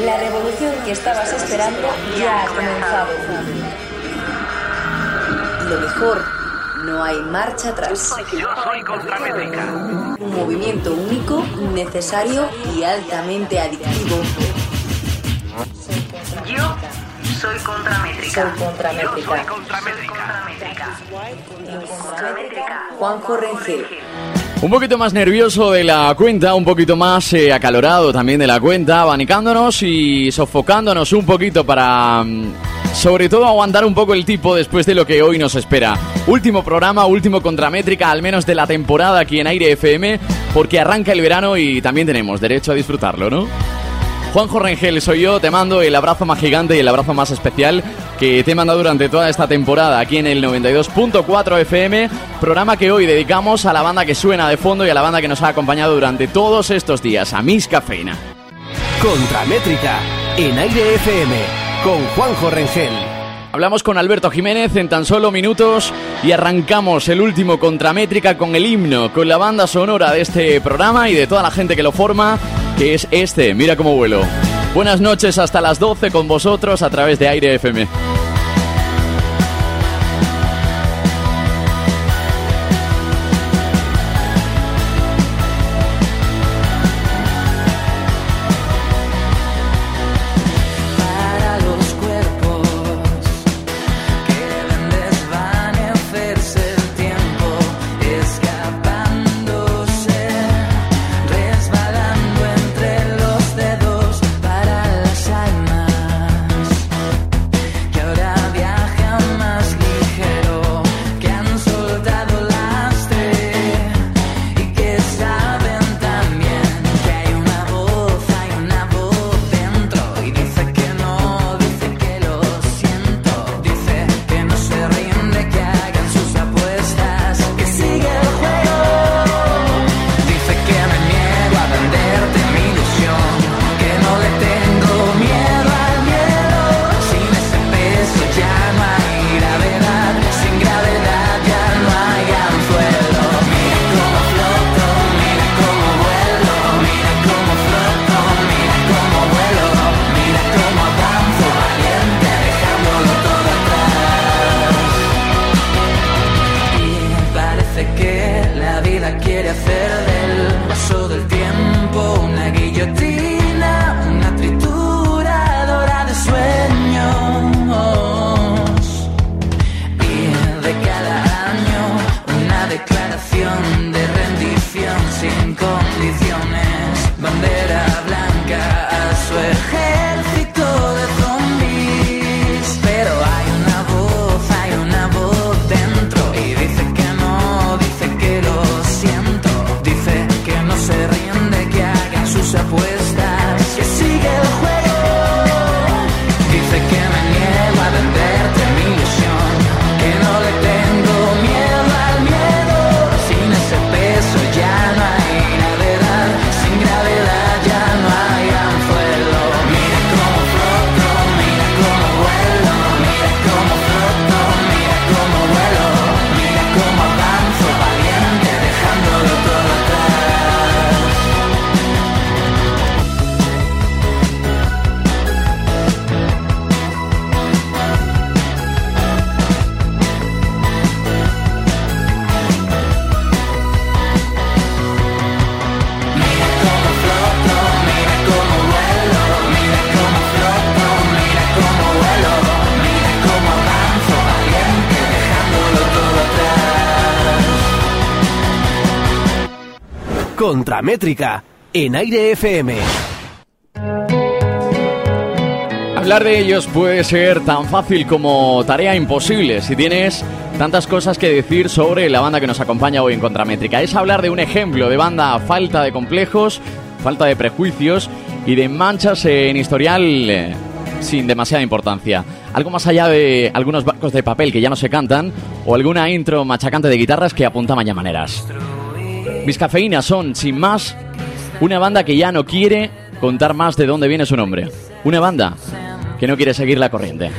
La revolución que estabas esperando ya ha comenzado. Lo mejor, no hay marcha atrás. Yo soy Contramétrica. Un movimiento único, necesario y altamente adictivo. Yo soy Contramétrica. Soy Contramétrica. Yo soy. Contramétrica. Juanjo Rengel. Un poquito más nervioso de la cuenta, un poquito más eh, acalorado también de la cuenta, abanicándonos y sofocándonos un poquito para, mm, sobre todo, aguantar un poco el tipo después de lo que hoy nos espera. Último programa, último contramétrica, al menos de la temporada aquí en Aire FM, porque arranca el verano y también tenemos derecho a disfrutarlo, ¿no? Juanjo Rengel soy yo, te mando el abrazo más gigante y el abrazo más especial que te he mandado durante toda esta temporada aquí en el 92.4 FM, programa que hoy dedicamos a la banda que suena de fondo y a la banda que nos ha acompañado durante todos estos días, a Miss Cafeína. Contramétrica en Aire FM con Juanjo Rengel. Hablamos con Alberto Jiménez en tan solo minutos y arrancamos el último Contramétrica con el himno, con la banda sonora de este programa y de toda la gente que lo forma, que es este, mira cómo vuelo. Buenas noches hasta las 12 con vosotros a través de Aire FM. Contramétrica en Aire FM. Hablar de ellos puede ser tan fácil como tarea imposible si tienes tantas cosas que decir sobre la banda que nos acompaña hoy en Contramétrica. Es hablar de un ejemplo de banda falta de complejos, falta de prejuicios y de manchas en historial eh, sin demasiada importancia. Algo más allá de algunos barcos de papel que ya no se cantan o alguna intro machacante de guitarras que apunta maneras. Mis cafeínas son, sin más, una banda que ya no quiere contar más de dónde viene su nombre. Una banda que no quiere seguir la corriente.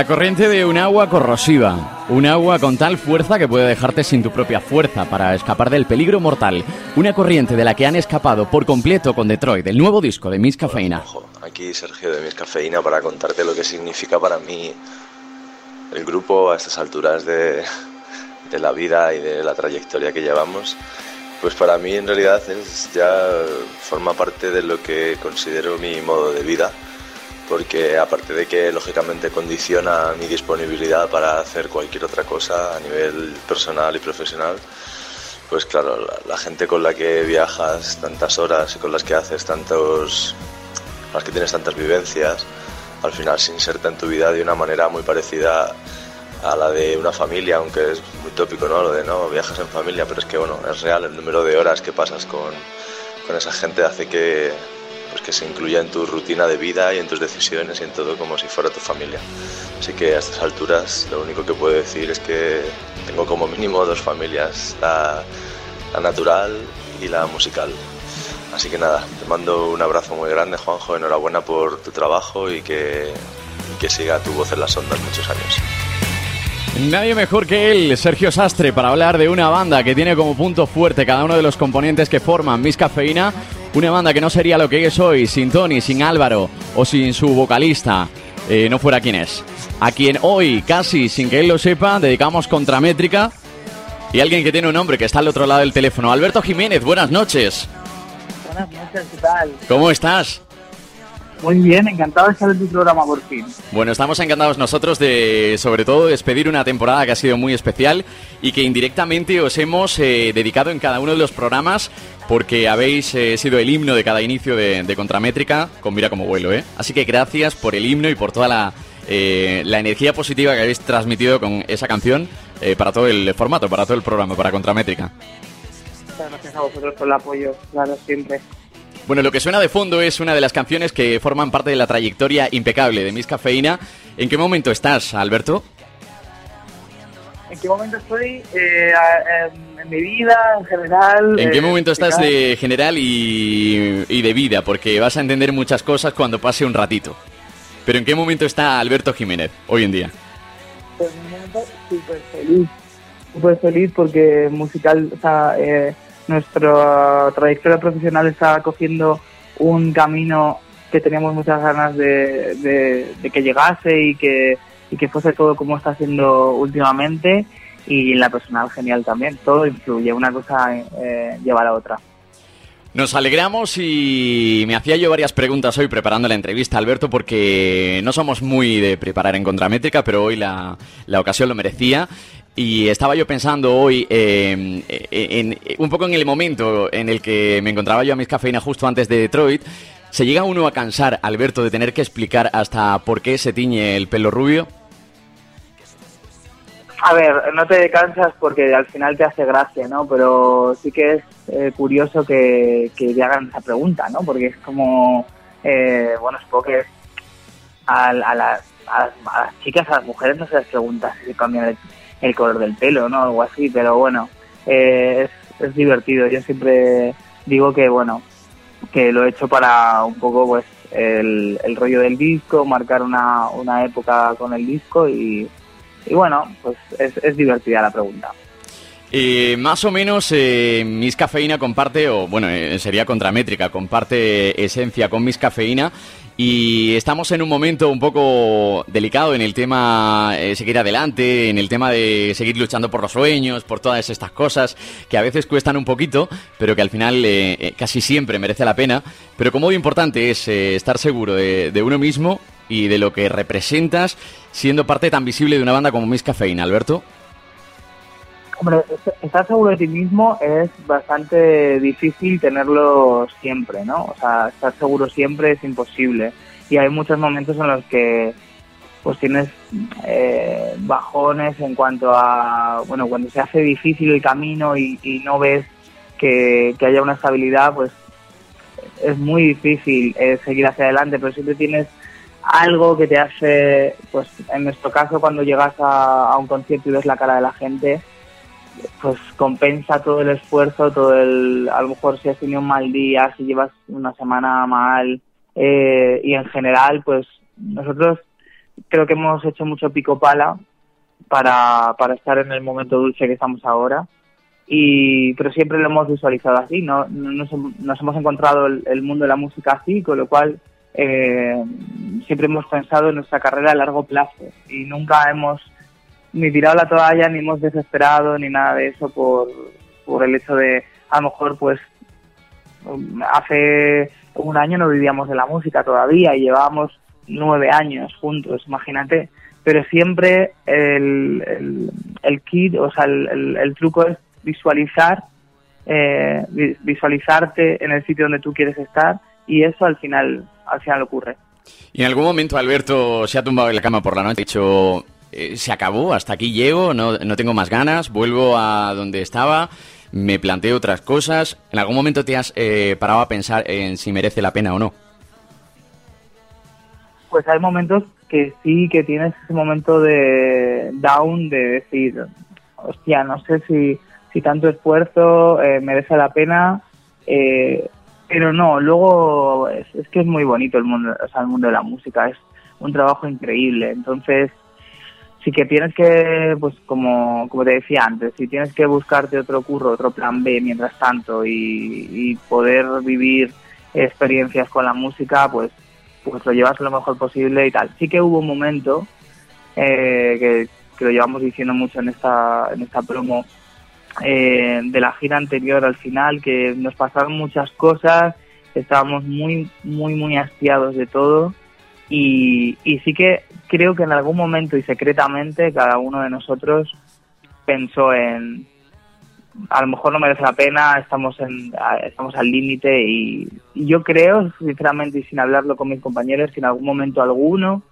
La corriente de un agua corrosiva, un agua con tal fuerza que puede dejarte sin tu propia fuerza para escapar del peligro mortal, una corriente de la que han escapado por completo con Detroit, el nuevo disco de Miss Cafeína. Aquí Sergio de Mis Cafeína para contarte lo que significa para mí el grupo a estas alturas de, de la vida y de la trayectoria que llevamos. Pues para mí en realidad es ya forma parte de lo que considero mi modo de vida, porque aparte de que lógicamente condiciona mi disponibilidad para hacer cualquier otra cosa a nivel personal y profesional, pues claro, la, gente con la que viajas tantas horas y con las que haces tantos, las que tienes tantas vivencias, al final se inserta en tu vida de una manera muy parecida a la de una familia, aunque es muy tópico, ¿no? Lo de no, viajas en familia, pero es que bueno, es real el número de horas que pasas con, con esa gente hace que, pues que se incluya en tu rutina de vida y en tus decisiones y en todo como si fuera tu familia. Así que a estas alturas lo único que puedo decir es que tengo como mínimo dos familias, la, la natural y la musical. Así que nada, te mando un abrazo muy grande, Juanjo, enhorabuena por tu trabajo y que, y que siga tu voz en las ondas muchos años. Nadie mejor que él, Sergio Sastre, para hablar de una banda que tiene como punto fuerte cada uno de los componentes que forman Miss Cafeína. Una banda que no sería lo que es hoy sin Tony, sin Álvaro o sin su vocalista, eh, no fuera quien es. A quien hoy, casi sin que él lo sepa, dedicamos Contramétrica. Y alguien que tiene un nombre que está al otro lado del teléfono. Alberto Jiménez, buenas noches. Buenas noches, ¿qué tal? ¿Cómo estás? Muy bien, encantado de estar en tu programa por fin. Bueno, estamos encantados nosotros de, sobre todo, despedir una temporada que ha sido muy especial y que indirectamente os hemos eh, dedicado en cada uno de los programas porque habéis eh, sido el himno de cada inicio de, de Contramétrica con Mira como vuelo, ¿eh? Así que gracias por el himno y por toda la, eh, la energía positiva que habéis transmitido con esa canción eh, para todo el formato, para todo el programa, para Contramétrica. Muchas gracias a vosotros por el apoyo, claro, siempre. Bueno, lo que suena de fondo es una de las canciones que forman parte de la trayectoria impecable de Miss Cafeína. ¿En qué momento estás, Alberto? ¿En qué momento estoy? Eh, en, mi vida, en general. ¿En qué eh, momento estás de general y, y de vida? Porque vas a entender muchas cosas cuando pase un ratito. Pero ¿en qué momento está Alberto Jiménez hoy en día? Pues súper feliz. Súper feliz porque musical, o sea, eh, nuestra trayectoria profesional está cogiendo un camino que teníamos muchas ganas de, de- que llegase y que, y que fuese todo como está siendo últimamente. Y la personal genial también. Todo influye, una cosa eh, lleva a la otra. Nos alegramos y me hacía yo varias preguntas hoy preparando la entrevista, Alberto, porque no somos muy de preparar en contramétrica, pero hoy la, la ocasión lo merecía. Y estaba yo pensando hoy eh, un poco en el momento en el que me encontraba yo a mis cafeína justo antes de Detroit. ¿Se llega uno a cansar, Alberto, de tener que explicar hasta por qué se tiñe el pelo rubio? A ver, no te cansas porque al final te hace gracia, ¿no? Pero sí que es eh, curioso que, que hagan esa pregunta, ¿no? Porque es como, eh, bueno, supongo que a, a, las, a, las, a las chicas, a las mujeres no se les pregunta si se cambian el, el color del pelo, ¿no? Algo así, pero bueno, eh, es, divertido. Yo siempre digo que, bueno, que lo he hecho para un poco, pues, el, rollo del disco, marcar una, una época con el disco y, y bueno, pues es, divertida la pregunta. Eh, más o menos eh, Cafeína comparte, o bueno, eh, sería contramétrica, comparte esencia con Miss Cafeína y estamos en un momento un poco delicado en el tema eh, seguir adelante, en el tema de seguir luchando por los sueños, por todas estas cosas que a veces cuestan un poquito, pero que al final eh, eh, casi siempre merece la pena. Pero como muy importante es eh, estar seguro de, uno mismo y de lo que representas siendo parte tan visible de una banda como Miss Cafeína, Alberto. Hombre, est- estar seguro de ti mismo es bastante difícil tenerlo siempre, ¿no? O sea, estar seguro siempre es imposible. Y hay muchos momentos en los que pues tienes eh, bajones en cuanto a, bueno, cuando se hace difícil el camino y, y no ves que, que haya una estabilidad, pues es muy difícil eh, seguir hacia adelante, pero siempre tienes algo que te hace, pues en nuestro caso cuando llegas a un concierto y ves la cara de la gente, pues compensa todo el esfuerzo, todo el, a lo mejor si has tenido un mal día, si llevas una semana mal, eh, y en general, pues nosotros creo que hemos hecho mucho pico pala para, para estar en el momento dulce que estamos ahora. Y, pero siempre lo hemos visualizado así, ¿no? Nos, nos hemos encontrado el, mundo de la música así, con lo cual eh, siempre hemos pensado en nuestra carrera a largo plazo y nunca hemos ni tirado la toalla, ni hemos desesperado, ni nada de eso por, por el hecho de, a lo mejor, pues, hace un año no vivíamos de la música todavía y llevábamos nueve años juntos, imagínate. Pero siempre el, el, el kit, o sea, el, el, truco es visualizar, eh, vi- visualizarte en el sitio donde tú quieres estar y eso al final, al final ocurre. Y en algún momento Alberto se ha tumbado en la cama por la noche y eh, se acabó, hasta aquí llego, no, no tengo más ganas, vuelvo a donde estaba, me planteo otras cosas. ¿En algún momento te has eh, parado a pensar en si merece la pena o no? Pues hay momentos que sí que tienes ese momento de down de decir, hostia, no sé si, si tanto esfuerzo eh, merece la pena, eh, pero no, luego es, es que es muy bonito el mundo, o sea, el mundo de la música, es un trabajo increíble, entonces sí que tienes que, pues como, como te decía antes, si tienes que buscarte otro curro, otro plan B mientras tanto y, y poder vivir experiencias con la música, pues pues lo llevas lo mejor posible y tal. Sí que hubo un momento eh, que, que lo llevamos diciendo mucho en esta, en esta promo eh, de la gira anterior al final, que nos pasaron muchas cosas, estábamos muy, muy, muy hastiados de todo y, y sí que creo que en algún momento y secretamente cada uno de nosotros pensó en a lo mejor no merece la pena, estamos en, estamos al límite y, yo creo, sinceramente y sin hablarlo con mis compañeros, que en algún momento alguno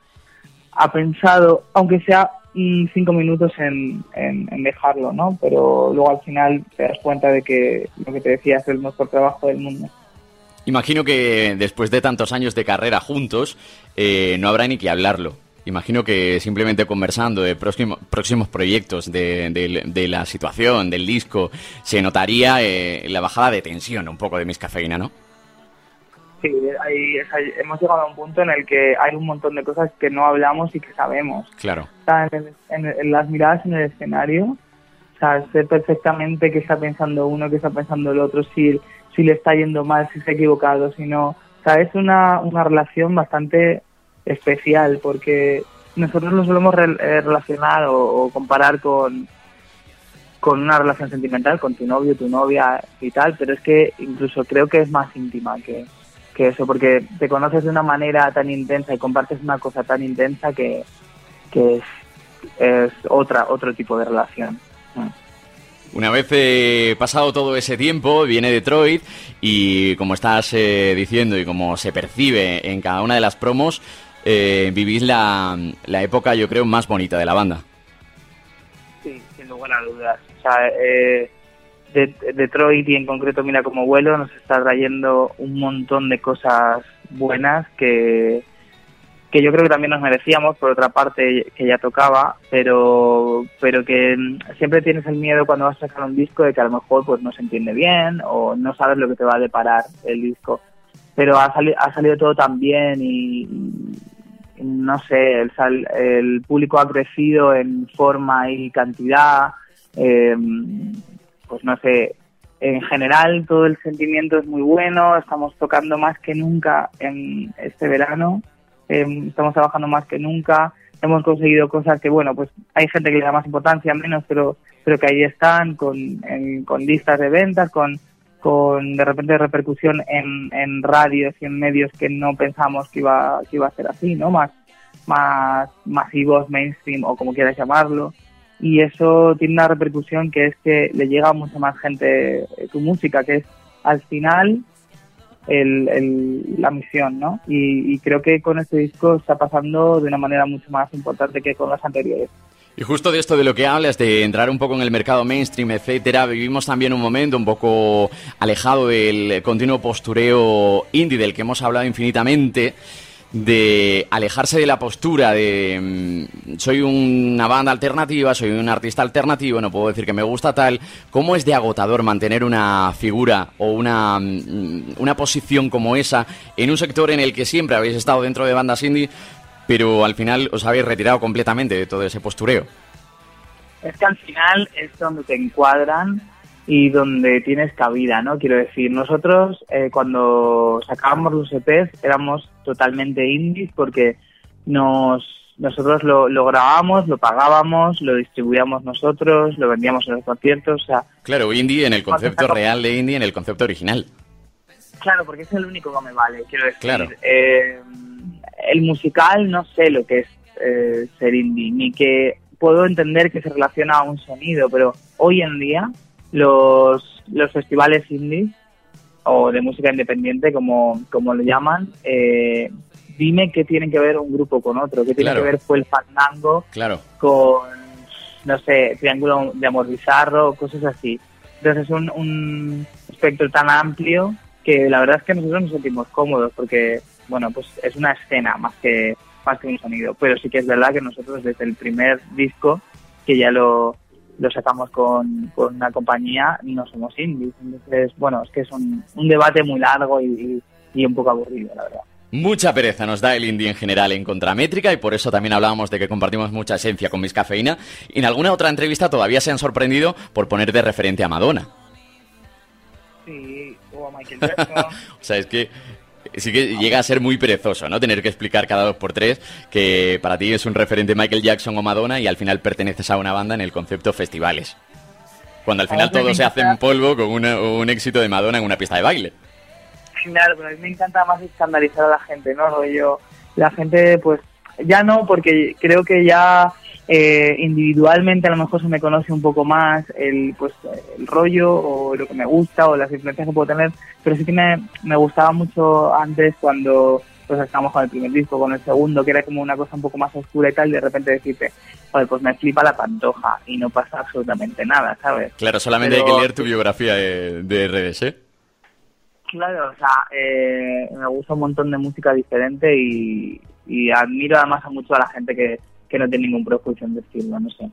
ha pensado, aunque sea cinco minutos en, en, en dejarlo, ¿no? Pero luego al final te das cuenta de que lo que te decía es el mejor trabajo del mundo. Imagino que después de tantos años de carrera juntos, eh, no habrá ni que hablarlo. Imagino que simplemente conversando de próximo- próximos proyectos, de, de- de la situación, del disco, se notaría eh, la bajada de tensión un poco de mis cafeína, ¿no? Sí, hay- es- hay- hemos llegado a un punto en el que hay un montón de cosas que no hablamos y que sabemos. Claro. en las miradas en el escenario, o sea, sé perfectamente qué está pensando uno, qué está pensando el otro, si, si le está yendo mal, si se ha equivocado, si no. O sea, es una, una relación bastante especial porque nosotros lo solemos re- eh, relacionar o, o comparar con, con una relación sentimental, con tu novio, tu novia y tal, pero es que incluso creo que es más íntima que, que eso, porque te conoces de una manera tan intensa y compartes una cosa tan intensa que, que es, otra otro tipo de relación. Mm. Una vez eh, pasado todo ese tiempo, viene Detroit y como estás eh, diciendo y como se percibe en cada una de las promos, eh, vivís la, la época, yo creo, más bonita de la banda. Sí, sin lugar a dudas. O sea, eh, de- Detroit y en concreto Mira como vuelo nos está trayendo un montón de cosas buenas que, que yo creo que también nos merecíamos, por otra parte que ya tocaba, pero pero que mm, siempre tienes el miedo cuando vas a sacar un disco de que a lo mejor pues no se entiende bien o no sabes lo que te va a deparar el disco. Pero ha, sali- ha salido todo tan bien y, no sé, el, público ha crecido en forma y cantidad, eh, pues no sé, en general todo el sentimiento es muy bueno, estamos tocando más que nunca en este verano, eh, estamos trabajando más que nunca, hemos conseguido cosas que, bueno, pues hay gente que le da más importancia, menos, pero, pero que ahí están, con, con listas de ventas, con, con de repente repercusión en, en radios y en medios que no pensamos que iba, que iba a ser así, ¿no? Más, más masivos, mainstream o como quieras llamarlo. Y eso tiene una repercusión que es que le llega a mucha más gente tu música, que es al final el, el- la misión, ¿no? Y, y creo que con este disco está pasando de una manera mucho más importante que con las anteriores. Y justo de esto de lo que hablas, de entrar un poco en el mercado mainstream, etcétera, vivimos también un momento un poco alejado del continuo postureo indie del que hemos hablado infinitamente. De alejarse de la postura de mm, soy una banda alternativa, soy un artista alternativo, no puedo decir que me gusta tal. ¿Cómo es de agotador mantener una figura o una, mm, una posición como esa en un sector en el que siempre habéis estado dentro de bandas indie, pero al final os habéis retirado completamente de todo ese postureo? Es que al final es donde te encuadran y donde tienes cabida, ¿no? Quiero decir, nosotros eh, cuando sacábamos los EPs éramos totalmente indies porque nos nosotros lo, lo grabábamos, lo pagábamos, lo distribuíamos nosotros, lo vendíamos en los conciertos, o sea... Claro, indie en el concepto real de indie, en el concepto original. Claro, porque es el único que me vale, quiero decir. Claro. eh, el musical no sé lo que es eh, ser indie, ni que puedo entender que se relaciona a un sonido, pero hoy en día los, los festivales indie o de música independiente, como, como lo llaman, eh, dime qué tiene que ver un grupo con otro, qué tiene Claro. que ver fue el fandango Claro. con, no sé, Triángulo de Amor Bizarro, cosas así. Entonces es un, un espectro tan amplio que la verdad es que nosotros nos sentimos cómodos porque, bueno, pues es una escena más que, más que un sonido. Pero sí que es verdad que nosotros desde el primer disco, que ya lo, lo sacamos con, con una compañía, no somos indies. Entonces, bueno, es que es un, un debate muy largo y, y- y un poco aburrido, la verdad. Mucha pereza nos da el indie en general en Contramétrica y por eso también hablábamos de que compartimos mucha esencia con Miss Cafeína. Y en alguna otra entrevista todavía se han sorprendido por poner de referente a Madonna. Sí, o a Michael Jackson. O sea, es que sí que llega a ser muy perezoso, ¿no? Tener que explicar cada dos por tres que para ti es un referente Michael Jackson o Madonna y al final perteneces a una banda en el concepto festivales. Cuando al final todo se hace en polvo con una- un éxito de Madonna en una pista de baile. Claro, pero a mí me encanta más escandalizar a la gente, ¿no? Yo, la gente, pues, ya no, porque creo que ya eh, individualmente a lo mejor se me conoce un poco más el, pues, el rollo o lo que me gusta o las influencias que puedo tener, pero sí que me, me gustaba mucho antes cuando pues estábamos con el primer disco, con el segundo, que era como una cosa un poco más oscura y tal, y de repente decirte, joder, pues me flipa la pantoja y no pasa absolutamente nada, ¿sabes? Claro, solamente hay que leer tu biografía de, de redes, ¿eh? Claro, o sea, eh, me gusta un montón de música diferente y, y admiro además a mucho a la gente que, que no tiene ningún prejuicio en decirlo, no sé.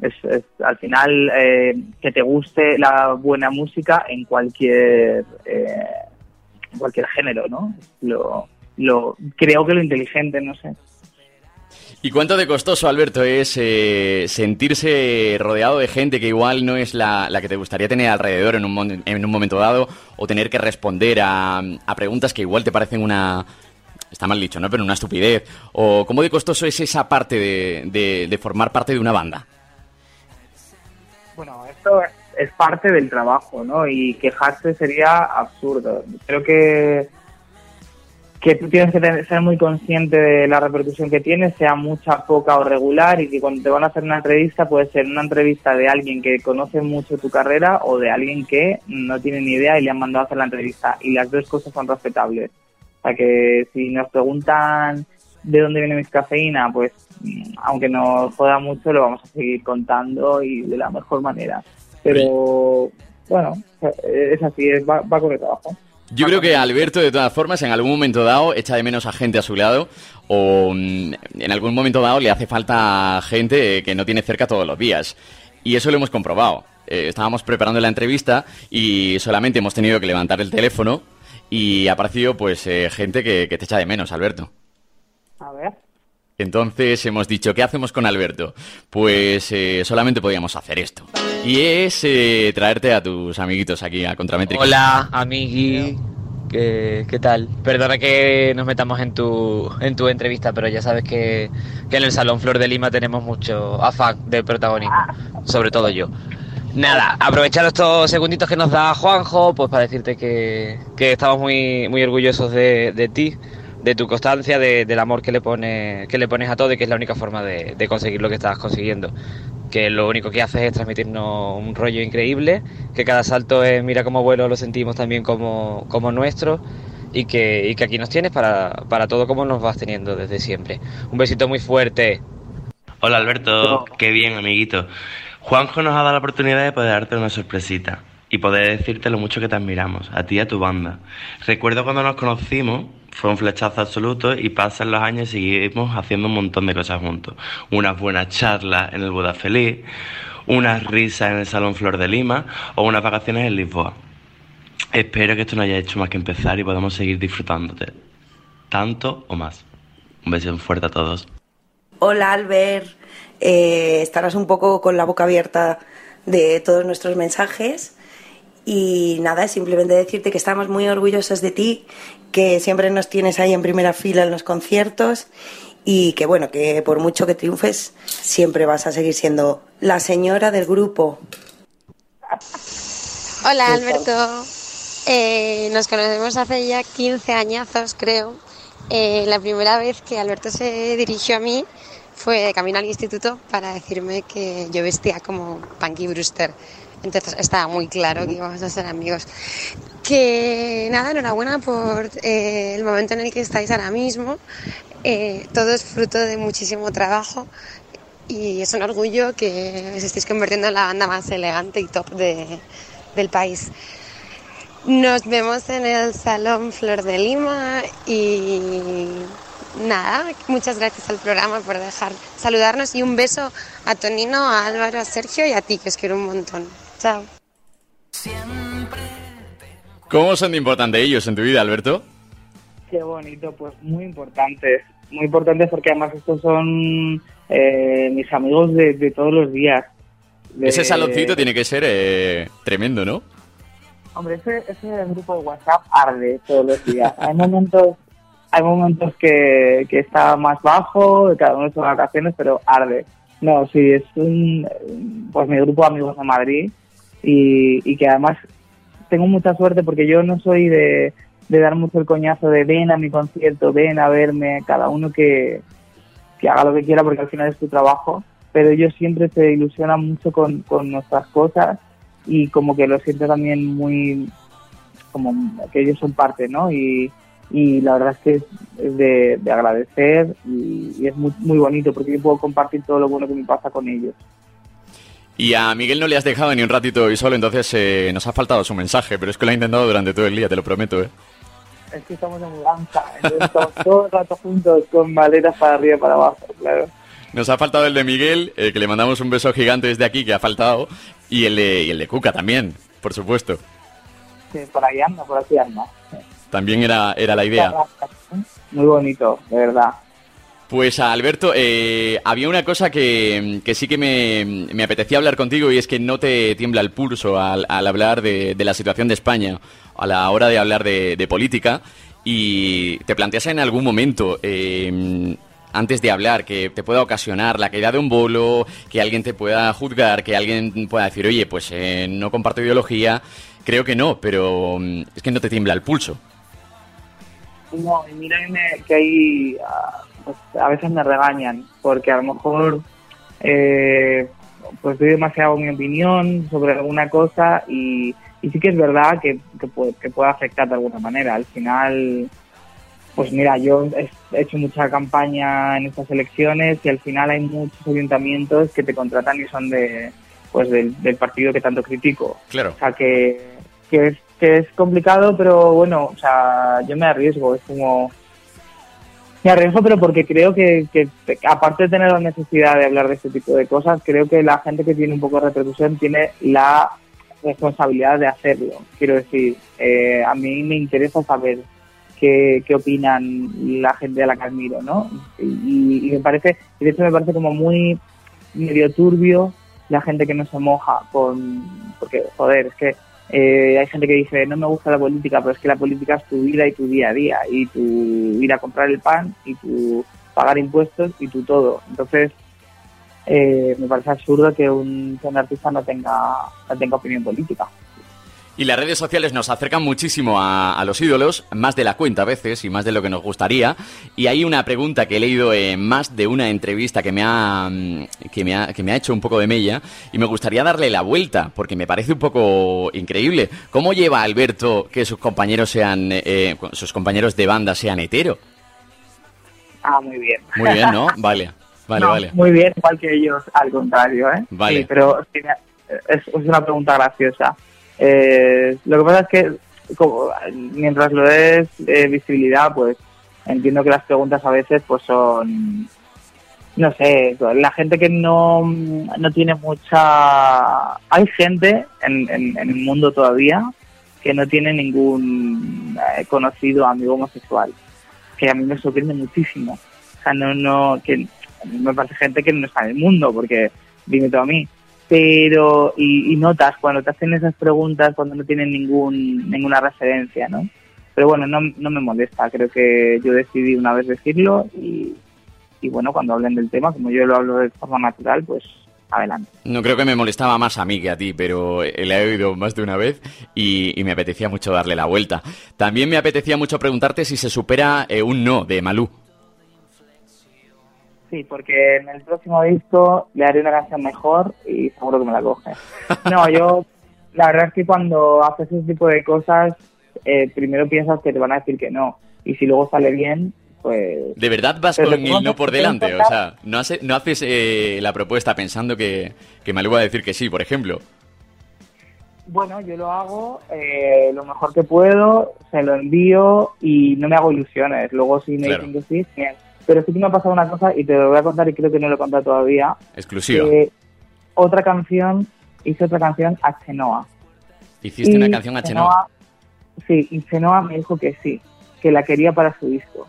Es, al final eh, que te guste la buena música en cualquier eh, cualquier género, ¿no? Lo, lo creo que lo inteligente, no sé. ¿Y cuánto de costoso, Alberto, es eh, sentirse rodeado de gente que igual no es la, la que te gustaría tener alrededor en un, en un momento dado o tener que responder a, a preguntas que igual te parecen una... Está mal dicho, ¿no? Pero una estupidez. ¿O cómo de costoso es esa parte de, de- formar parte de una banda? Bueno, esto es, parte del trabajo, ¿no? Y quejarse sería absurdo. Creo que que tú tienes que ser muy consciente de la repercusión que tienes, sea mucha, poca o regular, y que cuando te van a hacer una entrevista puede ser una entrevista de alguien que conoce mucho tu carrera o de alguien que no tiene ni idea y le han mandado a hacer la entrevista. Y las dos cosas son respetables. Sea que si nos preguntan de dónde viene mi cafeína, pues mm, aunque nos joda mucho, lo vamos a seguir contando y de la mejor manera. Pero bueno, es así, es, va, va con el trabajo. Yo creo que Alberto, de todas formas, en algún momento dado echa de menos a gente a su lado o mm, en algún momento dado le hace falta gente que no tiene cerca todos los días. Y eso lo hemos comprobado. Eh, estábamos preparando la entrevista y solamente hemos tenido que levantar el teléfono y ha aparecido pues eh, gente que, que te echa de menos, Alberto. A ver. Entonces hemos dicho, ¿qué hacemos con Alberto? Pues eh, solamente podíamos hacer esto. Y es eh, traerte a tus amiguitos aquí a Contramétrica. Hola, amigui. ¿Qué, ¿Qué tal? Perdona que nos metamos en tu, en tu entrevista, pero ya sabes que, que en el Salón Flor de Lima tenemos mucho afán de protagonismo, sobre todo yo. Nada, aprovechar estos segunditos que nos da Juanjo, pues para decirte que, que estamos muy, muy orgullosos de, de ti, de tu constancia, de- del amor que le, pone, que le pones a todo y que es la única forma de, de conseguir lo que estás consiguiendo. Que lo único que haces es transmitirnos un rollo increíble, que cada salto es mira cómo vuelo, lo sentimos también como, como nuestro y que, y que aquí nos tienes para, para todo como nos vas teniendo desde siempre. Un besito muy fuerte. Hola Alberto, qué bien amiguito. Juanjo nos ha dado la oportunidad de poder darte una sorpresita. y poder decirte lo mucho que te admiramos, a ti y a tu banda. Recuerdo cuando nos conocimos, fue un flechazo absoluto y pasan los años y seguimos haciendo un montón de cosas juntos. Unas buenas charlas en el Buda Feliz, unas risas en el Salón Flor de Lima o unas vacaciones en Lisboa. Espero que esto no haya hecho más que empezar y podamos seguir disfrutándote. Tanto o más. Un beso fuerte a todos. Hola Albert, Eh, estarás un poco con la boca abierta de todos nuestros mensajes y nada, simplemente decirte que estamos muy orgullosos de ti, que siempre nos tienes ahí en primera fila en los conciertos y que bueno, que por mucho que triunfes, siempre vas a seguir siendo la señora del grupo. Hola Alberto, Eh, nos conocemos hace ya 15 añazos creo. Eh, la primera vez que Alberto se dirigió a mí fue de camino al instituto para decirme que yo vestía como Punky Brewster. Entonces estaba muy claro que íbamos a ser amigos. Que nada, enhorabuena por eh, el momento en el que estáis ahora mismo. Eh, todo es fruto de muchísimo trabajo y es un orgullo que os estéis convirtiendo en la banda más elegante y top de- del país. Nos vemos en el Salón Flor de Lima y nada, muchas gracias al programa por dejar saludarnos y un beso a Tonino, a Álvaro, a Sergio y a ti, que os quiero un montón. Chao. ¿Cómo son de importante ellos en tu vida, Alberto? Qué bonito, pues muy importantes. Muy importantes porque además estos son eh, mis amigos de, de todos los días. De- Ese saloncito tiene que ser eh, tremendo, ¿no? Hombre, ese, ese grupo de WhatsApp arde todos los días. Hay momentos, hay momentos que, está más bajo, cada uno sus vacaciones, pero arde. No, sí, es un, pues mi grupo de amigos de Madrid y, que además tengo mucha suerte porque yo no soy de, de dar mucho el coñazo de ven a mi concierto, ven a verme, cada uno que, que haga lo que quiera porque al final es tu trabajo, pero ellos siempre se ilusionan mucho con, con nuestras cosas y como que lo siento también muy como que ellos son parte, ¿no? Y, y la verdad es que es, es de, de agradecer y, y es muy, muy bonito porque yo puedo compartir todo lo bueno que me pasa con ellos. Y a Miguel no le has dejado ni un ratito hoy solo, entonces eh, nos ha faltado su mensaje, pero es que lo ha intentado durante todo el día, te lo prometo, ¿eh? Es que estamos en mudanza, entonces estamos todo el rato juntos con maletas para arriba y para abajo, claro. Nos ha faltado el de Miguel, eh, que le mandamos un beso gigante desde aquí, que ha faltado, y el de, y el de Cuca también, por supuesto. Sí, por ahí anda, por aquí anda. También era, era la idea. Muy bonito, de verdad. Pues Alberto, eh, había una cosa que, que sí que me, me apetecía hablar contigo y es que no te tiembla el pulso al, al hablar de, de la situación de España, a la hora de hablar de, de política y te planteas en algún momento, eh, antes de hablar, que te pueda ocasionar la caída de un bolo, que alguien te pueda juzgar, que alguien pueda decir, oye, pues eh, no comparto ideología, creo que no, pero mm, es que no te tiembla el pulso. No, y mira que me- que hay, ah, pues, a veces me regañan, porque a lo mejor eh, pues doy demasiado mi opinión sobre alguna cosa y, y sí que es verdad que, que, puede, que puede afectar de alguna manera. Al final, pues mira, yo he he hecho mucha campaña en estas elecciones y al final hay muchos ayuntamientos que te contratan y son de pues del, del partido que tanto critico. Claro. O sea, que, que, es, que es complicado, pero bueno, o sea, yo me arriesgo, es como... Me arriesgo, pero porque creo que, que, aparte de tener la necesidad de hablar de este tipo de cosas, creo que la gente que tiene un poco de repercusión tiene la responsabilidad de hacerlo. Quiero decir, eh, a mí me interesa saber qué, qué opinan la gente a la que admiro, ¿no? Y, y me parece, y de hecho me parece como muy medio turbio la gente que no se moja con, porque joder, es que eh, hay gente que dice no me gusta la política, pero es que la política es tu vida y tu día a día, y tu ir a comprar el pan, y tu pagar impuestos, y tu todo. Entonces, eh, me parece absurdo que un, que un artista no tenga, no tenga opinión política. Y las redes sociales nos acercan muchísimo a, a los ídolos, más de la cuenta a veces y más de lo que nos gustaría. Y hay una pregunta que he leído en más de una entrevista que me ha, mm, que me ha, que me ha hecho un poco de mella y me gustaría darle la vuelta porque me parece un poco increíble. ¿Cómo lleva Alberto que sus compañeros sean, eh, sus compañeros de banda sean hetero? Ah, muy bien. Muy bien, ¿no? Vale, vale, No, vale. Muy bien, igual que ellos, al contrario, ¿eh? Vale. Sí, pero es una pregunta graciosa. Eh, lo que pasa es que mientras lo des eh, visibilidad, pues entiendo que las preguntas a veces pues son no sé, la gente que no, no tiene mucha... Hay gente en, en, en el mundo todavía que no tiene ningún eh, conocido amigo homosexual, que a mí me sorprende muchísimo. O sea, no, no, que me parece gente que no está en el mundo, porque dime todo a mí. Pero, y, y notas cuando te hacen esas preguntas, cuando no tienen ningún, ninguna referencia, ¿no? Pero bueno, no, no me molesta, creo que yo decidí una vez decirlo y, y bueno, cuando hablen del tema, como yo lo hablo de forma natural, pues adelante. No creo que me molestaba más a mí que a ti, pero la he oído más de una vez y, y me apetecía mucho darle la vuelta. También me apetecía mucho preguntarte si se supera eh, un no de Malú. Sí, porque en el próximo disco le haré una canción mejor y seguro que me la coge. No, yo, la verdad es que cuando haces ese tipo de cosas, eh, primero piensas que te van a decir que no. Y si luego sale bien, pues... ¿De verdad vas con el no por delante? O sea, no, hace- no haces eh, la propuesta pensando que, que Malú va a decir que sí, por ejemplo. Bueno, yo lo hago eh, lo mejor que puedo, se lo envío y no me hago ilusiones. Luego si me Claro. dicen que sí, bien. Pero sí que me ha pasado una cosa y te lo voy a contar y creo que no lo he contado todavía. Exclusiva. que otra canción, hice otra canción a Chenoa. Hiciste Y una canción a Chenoa. Sí, y Chenoa me dijo que sí, que la quería para su disco.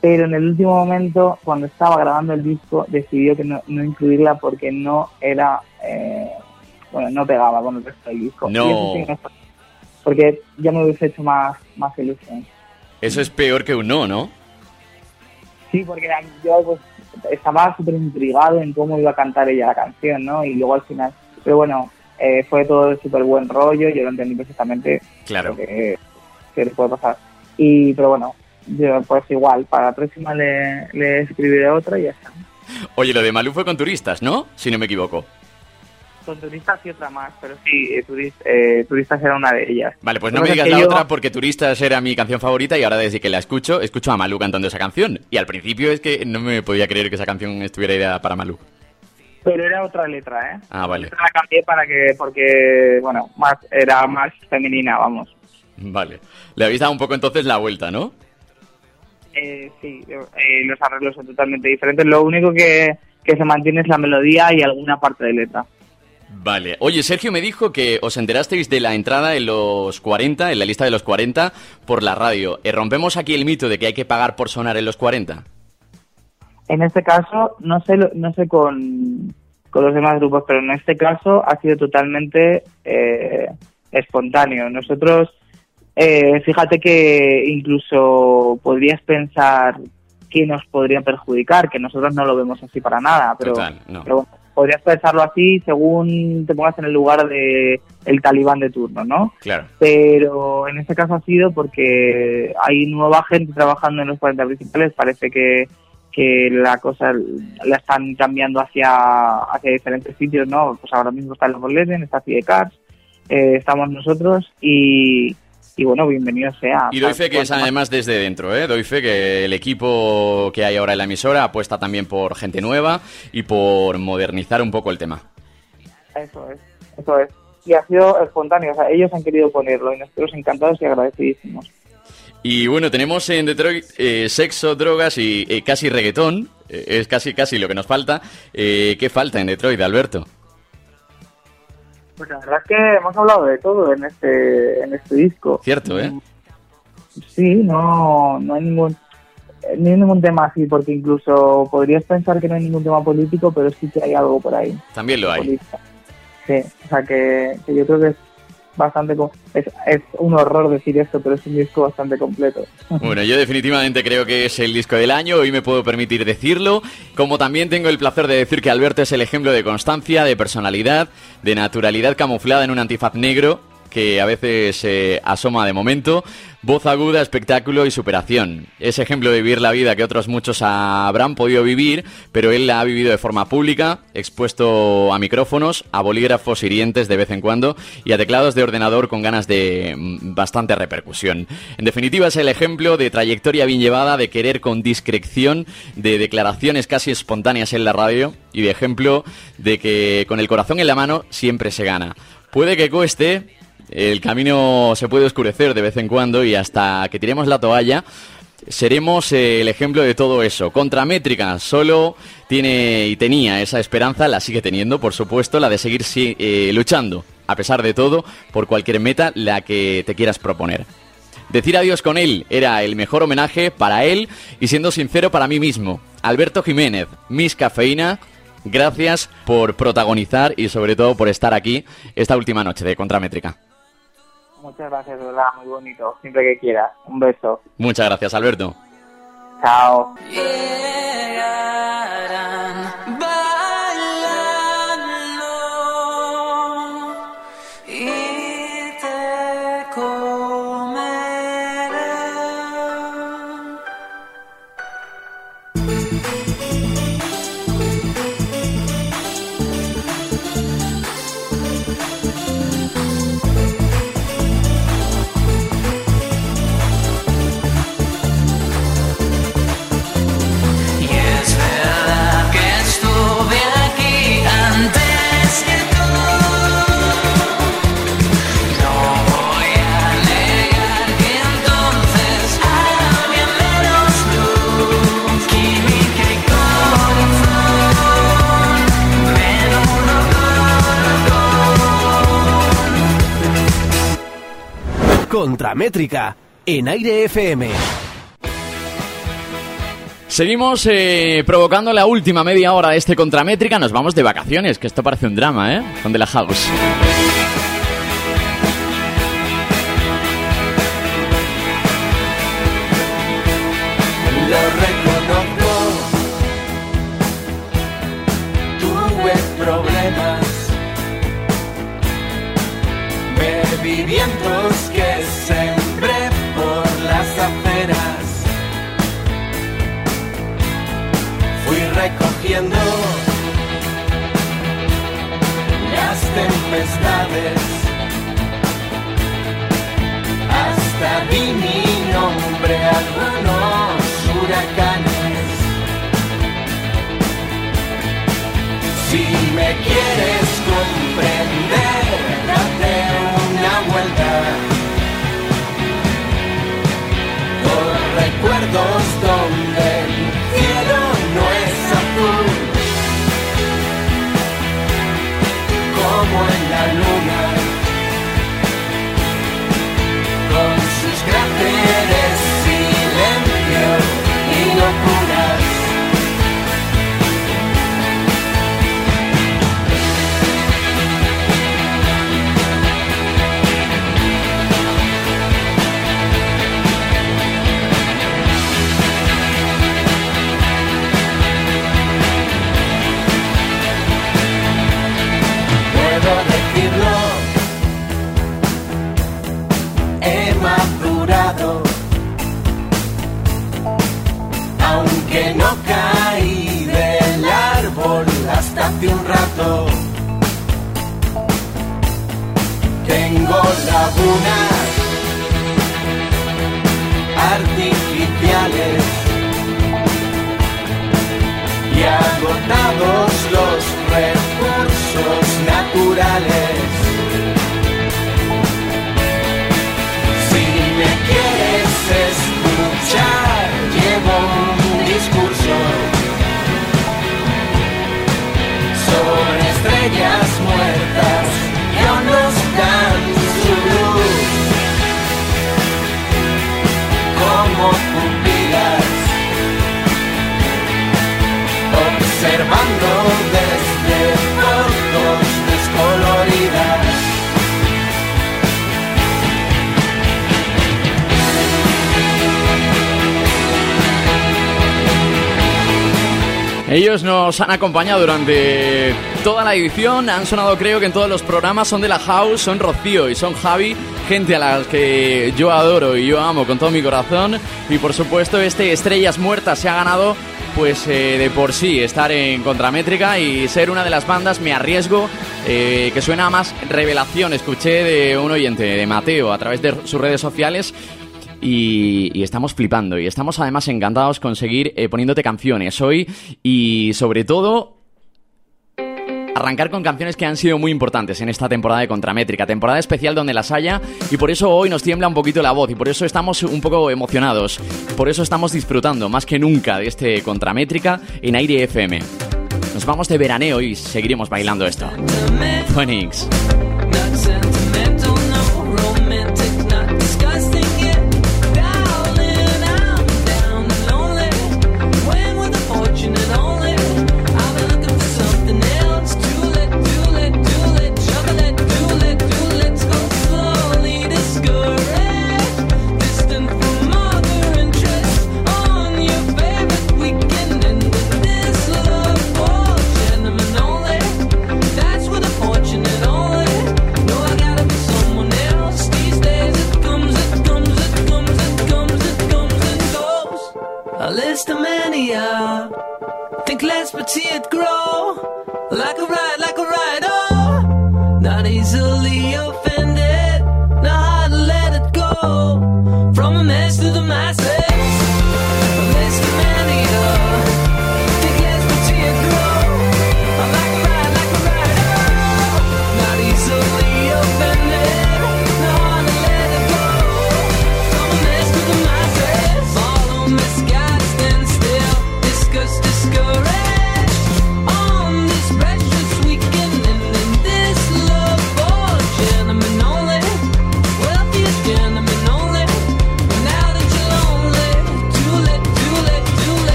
Pero en el último momento, cuando estaba grabando el disco, decidió que no, no incluirla porque no era, eh, bueno, no pegaba con el resto del disco. No. Sí porque ya me hubiese hecho más, más ilusión. Eso es peor que un no, ¿no? Sí, porque yo pues, estaba súper intrigado en cómo iba a cantar ella la canción, ¿no? Y luego al final, pero bueno, eh, fue todo de súper buen rollo, yo lo entendí perfectamente Claro. que, que le puede pasar. Y, pero bueno, yo pues igual, para la próxima le, le escribiré otra y ya está. Oye, lo de Malú fue con turistas, ¿no? Si no me equivoco. Con turistas y otra más, pero sí, eh, eh, turistas era una de ellas. Vale, pues no me que pasa digas la yo- otra porque Turistas era mi canción favorita y ahora desde que la escucho, escucho a Malú cantando esa canción. Y al principio es que no me podía creer que esa canción estuviera ideada para Malú. Pero era otra letra, ¿eh? Ah, vale. La cambié para que, porque, bueno, más era más femenina, vamos. Vale. Le habéis dado un poco entonces la vuelta, ¿no? Eh, sí, eh, los arreglos son totalmente diferentes. Lo único que, que se mantiene es la melodía y alguna parte de letra. Vale. Oye, Sergio me dijo que os enterasteis de la entrada en los 40, en la lista de los 40, por la radio. Eh, ¿Rompemos aquí el mito de que hay que pagar por sonar en los 40? En este caso, no sé, no sé con, con los demás grupos, pero en este caso ha sido totalmente eh, espontáneo. Nosotros, eh, fíjate que incluso podrías pensar que nos podría perjudicar, que nosotros no lo vemos así para nada, pero, Total, no. pero bueno, podrías pensarlo así según te pongas en el lugar de el talibán de turno, ¿no? Claro. pero en este caso ha sido porque hay nueva gente trabajando en los 40 principales, parece que, que la cosa la están cambiando hacia, hacia diferentes sitios, ¿no? Pues ahora mismo está los Golden, está Cars, eh, estamos nosotros y, y bueno, bienvenido sea. Y doy fe que es además desde dentro, ¿eh? Doy fe que el equipo que hay ahora en la emisora apuesta también por gente nueva y por modernizar un poco el tema. Eso es, eso es. Y ha sido espontáneo, o sea, ellos han querido ponerlo y nosotros encantados y agradecidísimos. Y bueno, tenemos en Detroit eh, sexo, drogas y eh, casi reggaetón. Eh, es casi casi lo que nos falta. Eh, ¿Qué falta en Detroit, Alberto? Pues la verdad es que hemos hablado de todo en este, en este disco. Cierto, ¿eh? Sí, no, no hay ningún eh, no hay ningún tema así, porque incluso podrías pensar que no hay ningún tema político, pero sí que hay algo por ahí. También lo hay. política. Sí, o sea que, que yo creo que es bastante... Es, es un horror decir esto, pero es un disco bastante completo. Bueno, yo definitivamente creo que es el disco del año, hoy me puedo permitir decirlo, como también tengo el placer de decir que Alberto es el ejemplo de constancia, de personalidad, de naturalidad camuflada en un antifaz negro que a veces se asoma de momento, voz aguda, espectáculo y superación. Es ejemplo de vivir la vida que otros muchos habrán podido vivir, pero él la ha vivido de forma pública, expuesto a micrófonos, a bolígrafos hirientes de vez en cuando y a teclados de ordenador con ganas de mm, bastante repercusión. En definitiva es el ejemplo de trayectoria bien llevada, de querer con discreción, de declaraciones casi espontáneas en la radio y de ejemplo de que con el corazón en la mano siempre se gana. Puede que cueste, El camino se puede oscurecer de vez en cuando y hasta que tiremos la toalla seremos el ejemplo de todo eso. Contramétrica solo tiene y tenía esa esperanza, la sigue teniendo, por supuesto, la de seguir eh, luchando, a pesar de todo, por cualquier meta la que te quieras proponer. Decir adiós con él era el mejor homenaje para él y siendo sincero para mí mismo. Alberto Jiménez, Miss Cafeína, gracias por protagonizar y sobre todo por estar aquí esta última noche de Contramétrica. Muchas gracias, de verdad, muy bonito. Siempre que quieras. Un beso. Muchas gracias, Alberto. Chao. Llegarán Contramétrica en Aire FM. Seguimos eh, provocando la última media hora de este Contramétrica. Nos vamos de vacaciones, que esto parece un drama, ¿eh? Con la House. Ellos nos han acompañado durante toda la edición, han sonado creo que en todos los programas, son de la House, son Rocío y son Javi, gente a las que yo adoro y yo amo con todo mi corazón. Y por supuesto este Estrellas Muertas se ha ganado pues eh, de por sí estar en Contramétrica y ser una de las bandas, me arriesgo, eh, que suena más revelación. Escuché de un oyente, de Mateo, a través de sus redes sociales, y, estamos flipando y estamos además encantados con seguir eh, poniéndote canciones hoy y sobre todo arrancar con canciones que han sido muy importantes en esta temporada de Contramétrica, temporada especial donde las haya y por eso hoy nos tiembla un poquito la voz y por eso estamos un poco emocionados, por eso estamos disfrutando más que nunca de este Contramétrica en Aire FM. Nos vamos de veraneo y seguiremos bailando esto. Phoenix.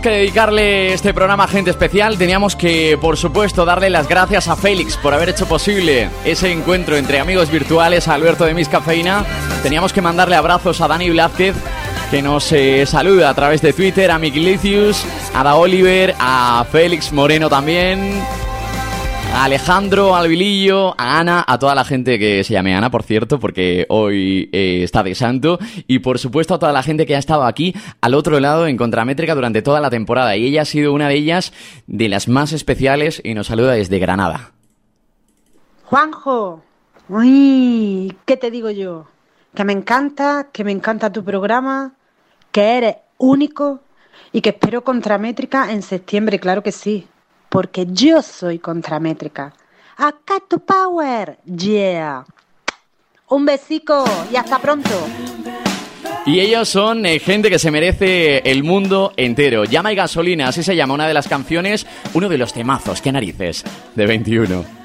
Teníamos que dedicarle este programa a gente especial, teníamos que, por supuesto, darle las gracias a Félix por haber hecho posible ese encuentro entre amigos virtuales, a Alberto de Miss Cafeína, teníamos que mandarle abrazos a Dani Blázquez, que nos eh, saluda a través de Twitter, a Miki Licius, a Da Oliver, a Félix Moreno también, Alejandro, a Albilillo, a Ana, a toda la gente que se llame Ana, por cierto, porque hoy eh, está de santo, y por supuesto a toda la gente que ha estado aquí al otro lado en Contramétrica durante toda la temporada, y ella ha sido una de ellas de las más especiales y nos saluda desde Granada. Juanjo, uy, ¿qué te digo yo? Que me encanta, que me encanta tu programa, que eres único y que espero Contramétrica en septiembre, claro que sí, porque yo soy Contramétrica. Acá tu power, yeah. Un besico y hasta pronto. Y ellos son eh, gente que se merece el mundo entero. Llama y gasolina, así se llama una de las canciones, uno de los temazos, qué narices, de 21.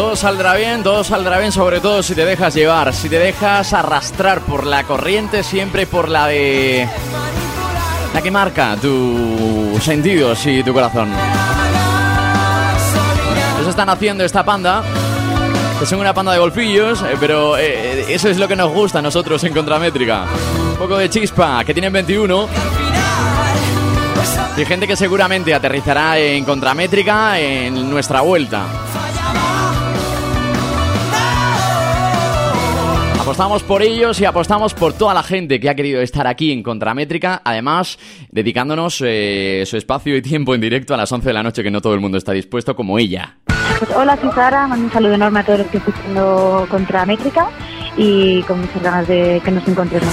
Todo saldrá bien, todo saldrá bien, sobre todo si te dejas llevar, si te dejas arrastrar por la corriente, siempre por la de. la que marca tus sentidos y tu corazón. Eso están haciendo esta panda, que son una panda de golfillos, eh, pero eh, eso es lo que nos gusta a nosotros en Contramétrica. Un poco de chispa, que tienen 21. Y gente que seguramente aterrizará en Contramétrica en nuestra vuelta. Apostamos por ellos y apostamos por toda la gente que ha querido estar aquí en Contramétrica, además dedicándonos eh, su espacio y tiempo en directo a las 11 de la noche, que no todo el mundo está dispuesto, como ella. Pues hola, soy Sara, mando un saludo enorme a todos los que estoy haciendo contra Métrica y con muchas ganas de que nos encontremos.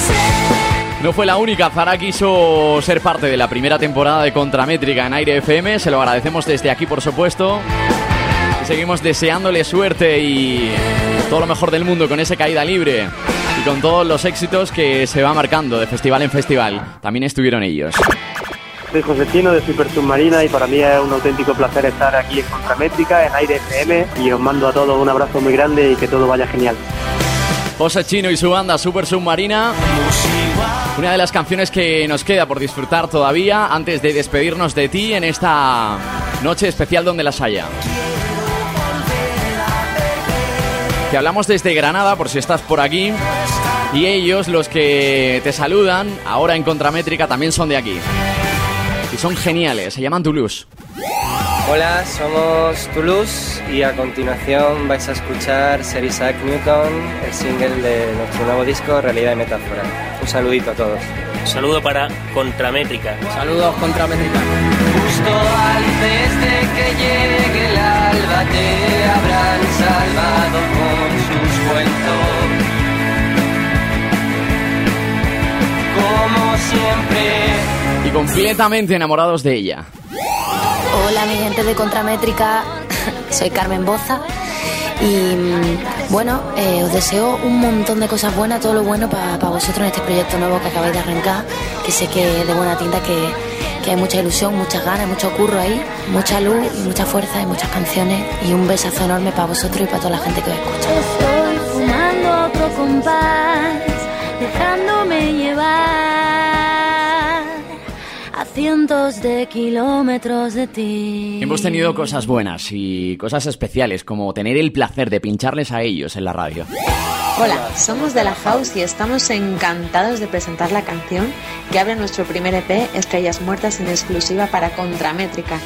No fue la única, Zara quiso ser parte de la primera temporada de Contramétrica en Aire FM, se lo agradecemos desde aquí por supuesto. Seguimos deseándole suerte y todo lo mejor del mundo con esa caída libre y con todos los éxitos que se va marcando de festival en festival. También estuvieron ellos. Soy José Chino de Super Submarina y para mí es un auténtico placer estar aquí en Contramétrica, en Aire FM y os mando a todos un abrazo muy grande y que todo vaya genial. José Chino y su banda Super Submarina. Una de las canciones que nos queda por disfrutar todavía antes de despedirnos de ti en esta noche especial donde las haya. Te hablamos desde Granada por si estás por aquí. Y ellos, los que te saludan ahora en Contramétrica, también son de aquí. Y son geniales, se llaman Toulouse. Hola, somos Toulouse y a continuación vais a escuchar Ser Isaac Newton, el single de nuestro nuevo disco Realidad y Metáfora. Un saludito a todos. Un saludo para Contramétrica. Saludos Contramétrica. Justo antes de que llegue el te habrán salvado con sus cuentos. Como siempre. Y completamente enamorados de ella. Hola mi gente de Contramétrica, soy Carmen Boza y mm, bueno, eh, os deseo un montón de cosas buenas, todo lo bueno para vosotros en este proyecto nuevo que acabáis de arrancar, que sé que es de buena tinta, que, que hay mucha ilusión, muchas ganas, mucho curro ahí, mucha luz y mucha fuerza y muchas canciones y un besazo enorme para vosotros y para toda la gente que os escucha. Estoy fumando otro compás, cientos de kilómetros de ti. Hemos tenido cosas buenas y cosas especiales, como tener el placer de pincharles a ellos en la radio. Hola, somos de la House y estamos encantados de presentar la canción que abre nuestro primer EP, Estrellas Muertas, en exclusiva para Contramétrica.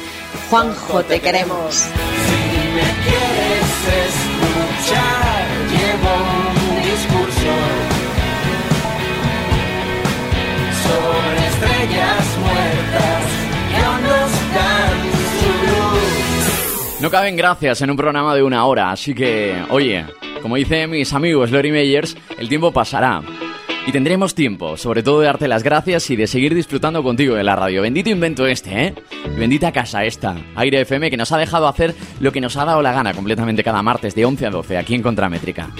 Juanjo, te queremos. Si me quieres escuchar, No caben gracias en un programa de una hora, así que, oye, como dicen mis amigos Lori Meyers, el tiempo pasará. Y tendremos tiempo, sobre todo de darte las gracias y de seguir disfrutando contigo de la radio. Bendito invento este, ¿eh? Bendita casa esta, Aire FM, que nos ha dejado hacer lo que nos ha dado la gana completamente cada martes de 11 a 12 aquí en Contramétrica.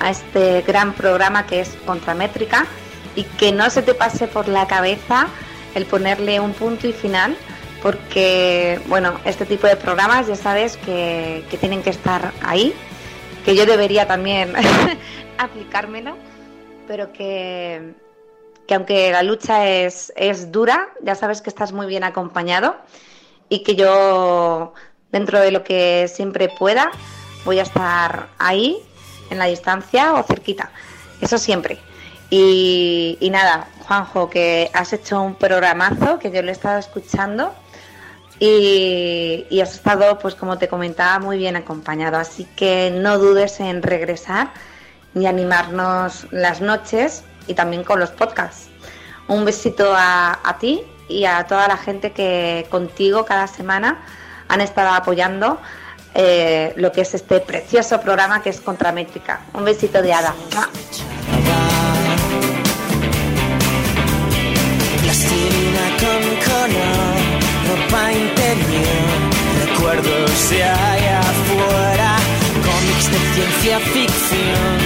A este gran programa que es Contramétrica y que no se te pase por la cabeza el ponerle un punto y final porque bueno, este tipo de programas ya sabes que, que tienen que estar ahí, que yo debería también aplicármelo, pero que, que aunque la lucha es, es dura, ya sabes que estás muy bien acompañado y que yo, dentro de lo que siempre pueda, voy a estar ahí, en la distancia o cerquita. Eso siempre. Y, nada, Juanjo, que has hecho un programazo, que yo lo he estado escuchando y, has estado, pues como te comentaba, muy bien acompañado. Así que no dudes en regresar y animarnos las noches y también con los podcasts. Un besito a ti y a toda la gente que contigo cada semana han estado apoyando eh, lo que es este precioso programa que es Contramétrica. Un besito de hada. Recuerdos de allá afuera, cómics de ciencia ficción,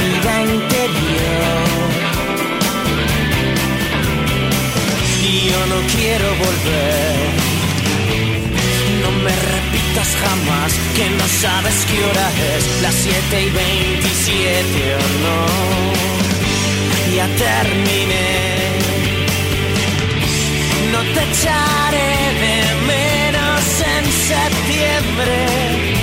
vida interior. Y yo no quiero volver. No me repitas jamás que no sabes qué hora es, las 7 y 27 o no. Ya terminé. No te echaré de menos en septiembre.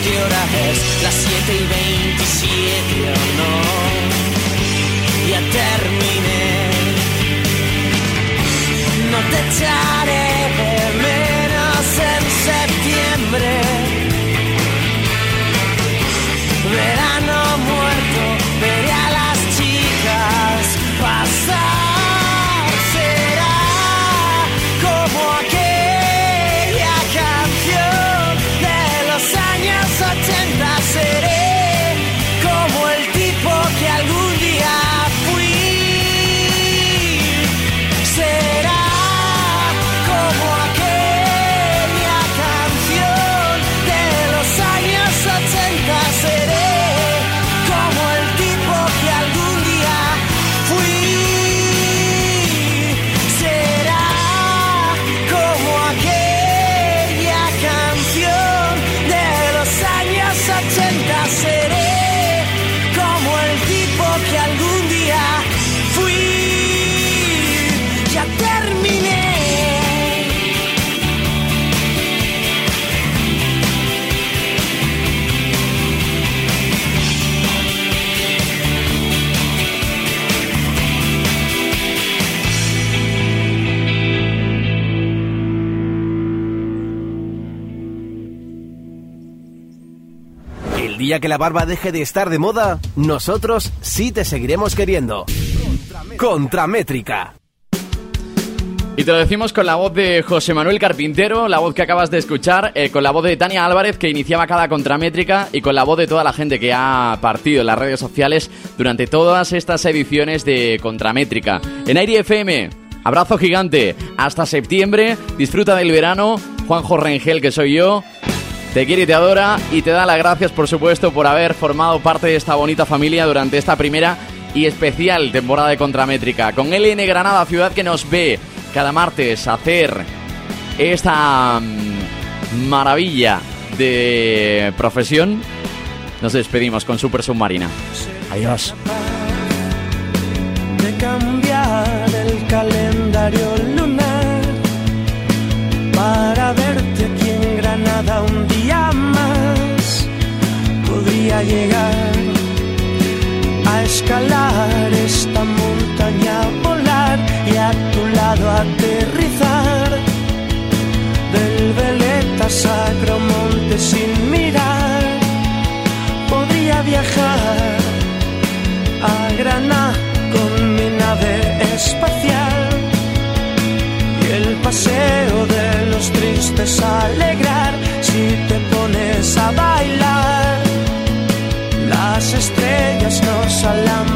Qué hora es, las 7 y 27 Día que la barba deje de estar de moda, nosotros sí te seguiremos queriendo. Contramétrica. Y te lo decimos con la voz de José Manuel Carpintero, la voz que acabas de escuchar, eh, con la voz de Tania Álvarez que iniciaba cada contramétrica y con la voz de toda la gente que ha partido en las redes sociales durante todas estas ediciones de contramétrica. En Aire FM, abrazo gigante, hasta septiembre, disfruta del verano, Juanjo Rengel que soy yo, te quiere y te adora y te da las gracias por supuesto por haber formado parte de esta bonita familia durante esta primera y especial temporada de contramétrica. Con LN Granada, ciudad que nos ve cada martes hacer esta mm, maravilla de profesión, nos despedimos con Super Submarina. Adiós. de cambiar el calendario lunar para verte aquí en Granada un día quería llegar a escalar esta montaña, volar y a tu lado aterrizar del veleta sacro monte sin mirar. Podría viajar a Granada con mi nave espacial y el paseo de los tristes alegrar si te pones a bailar. Shalom.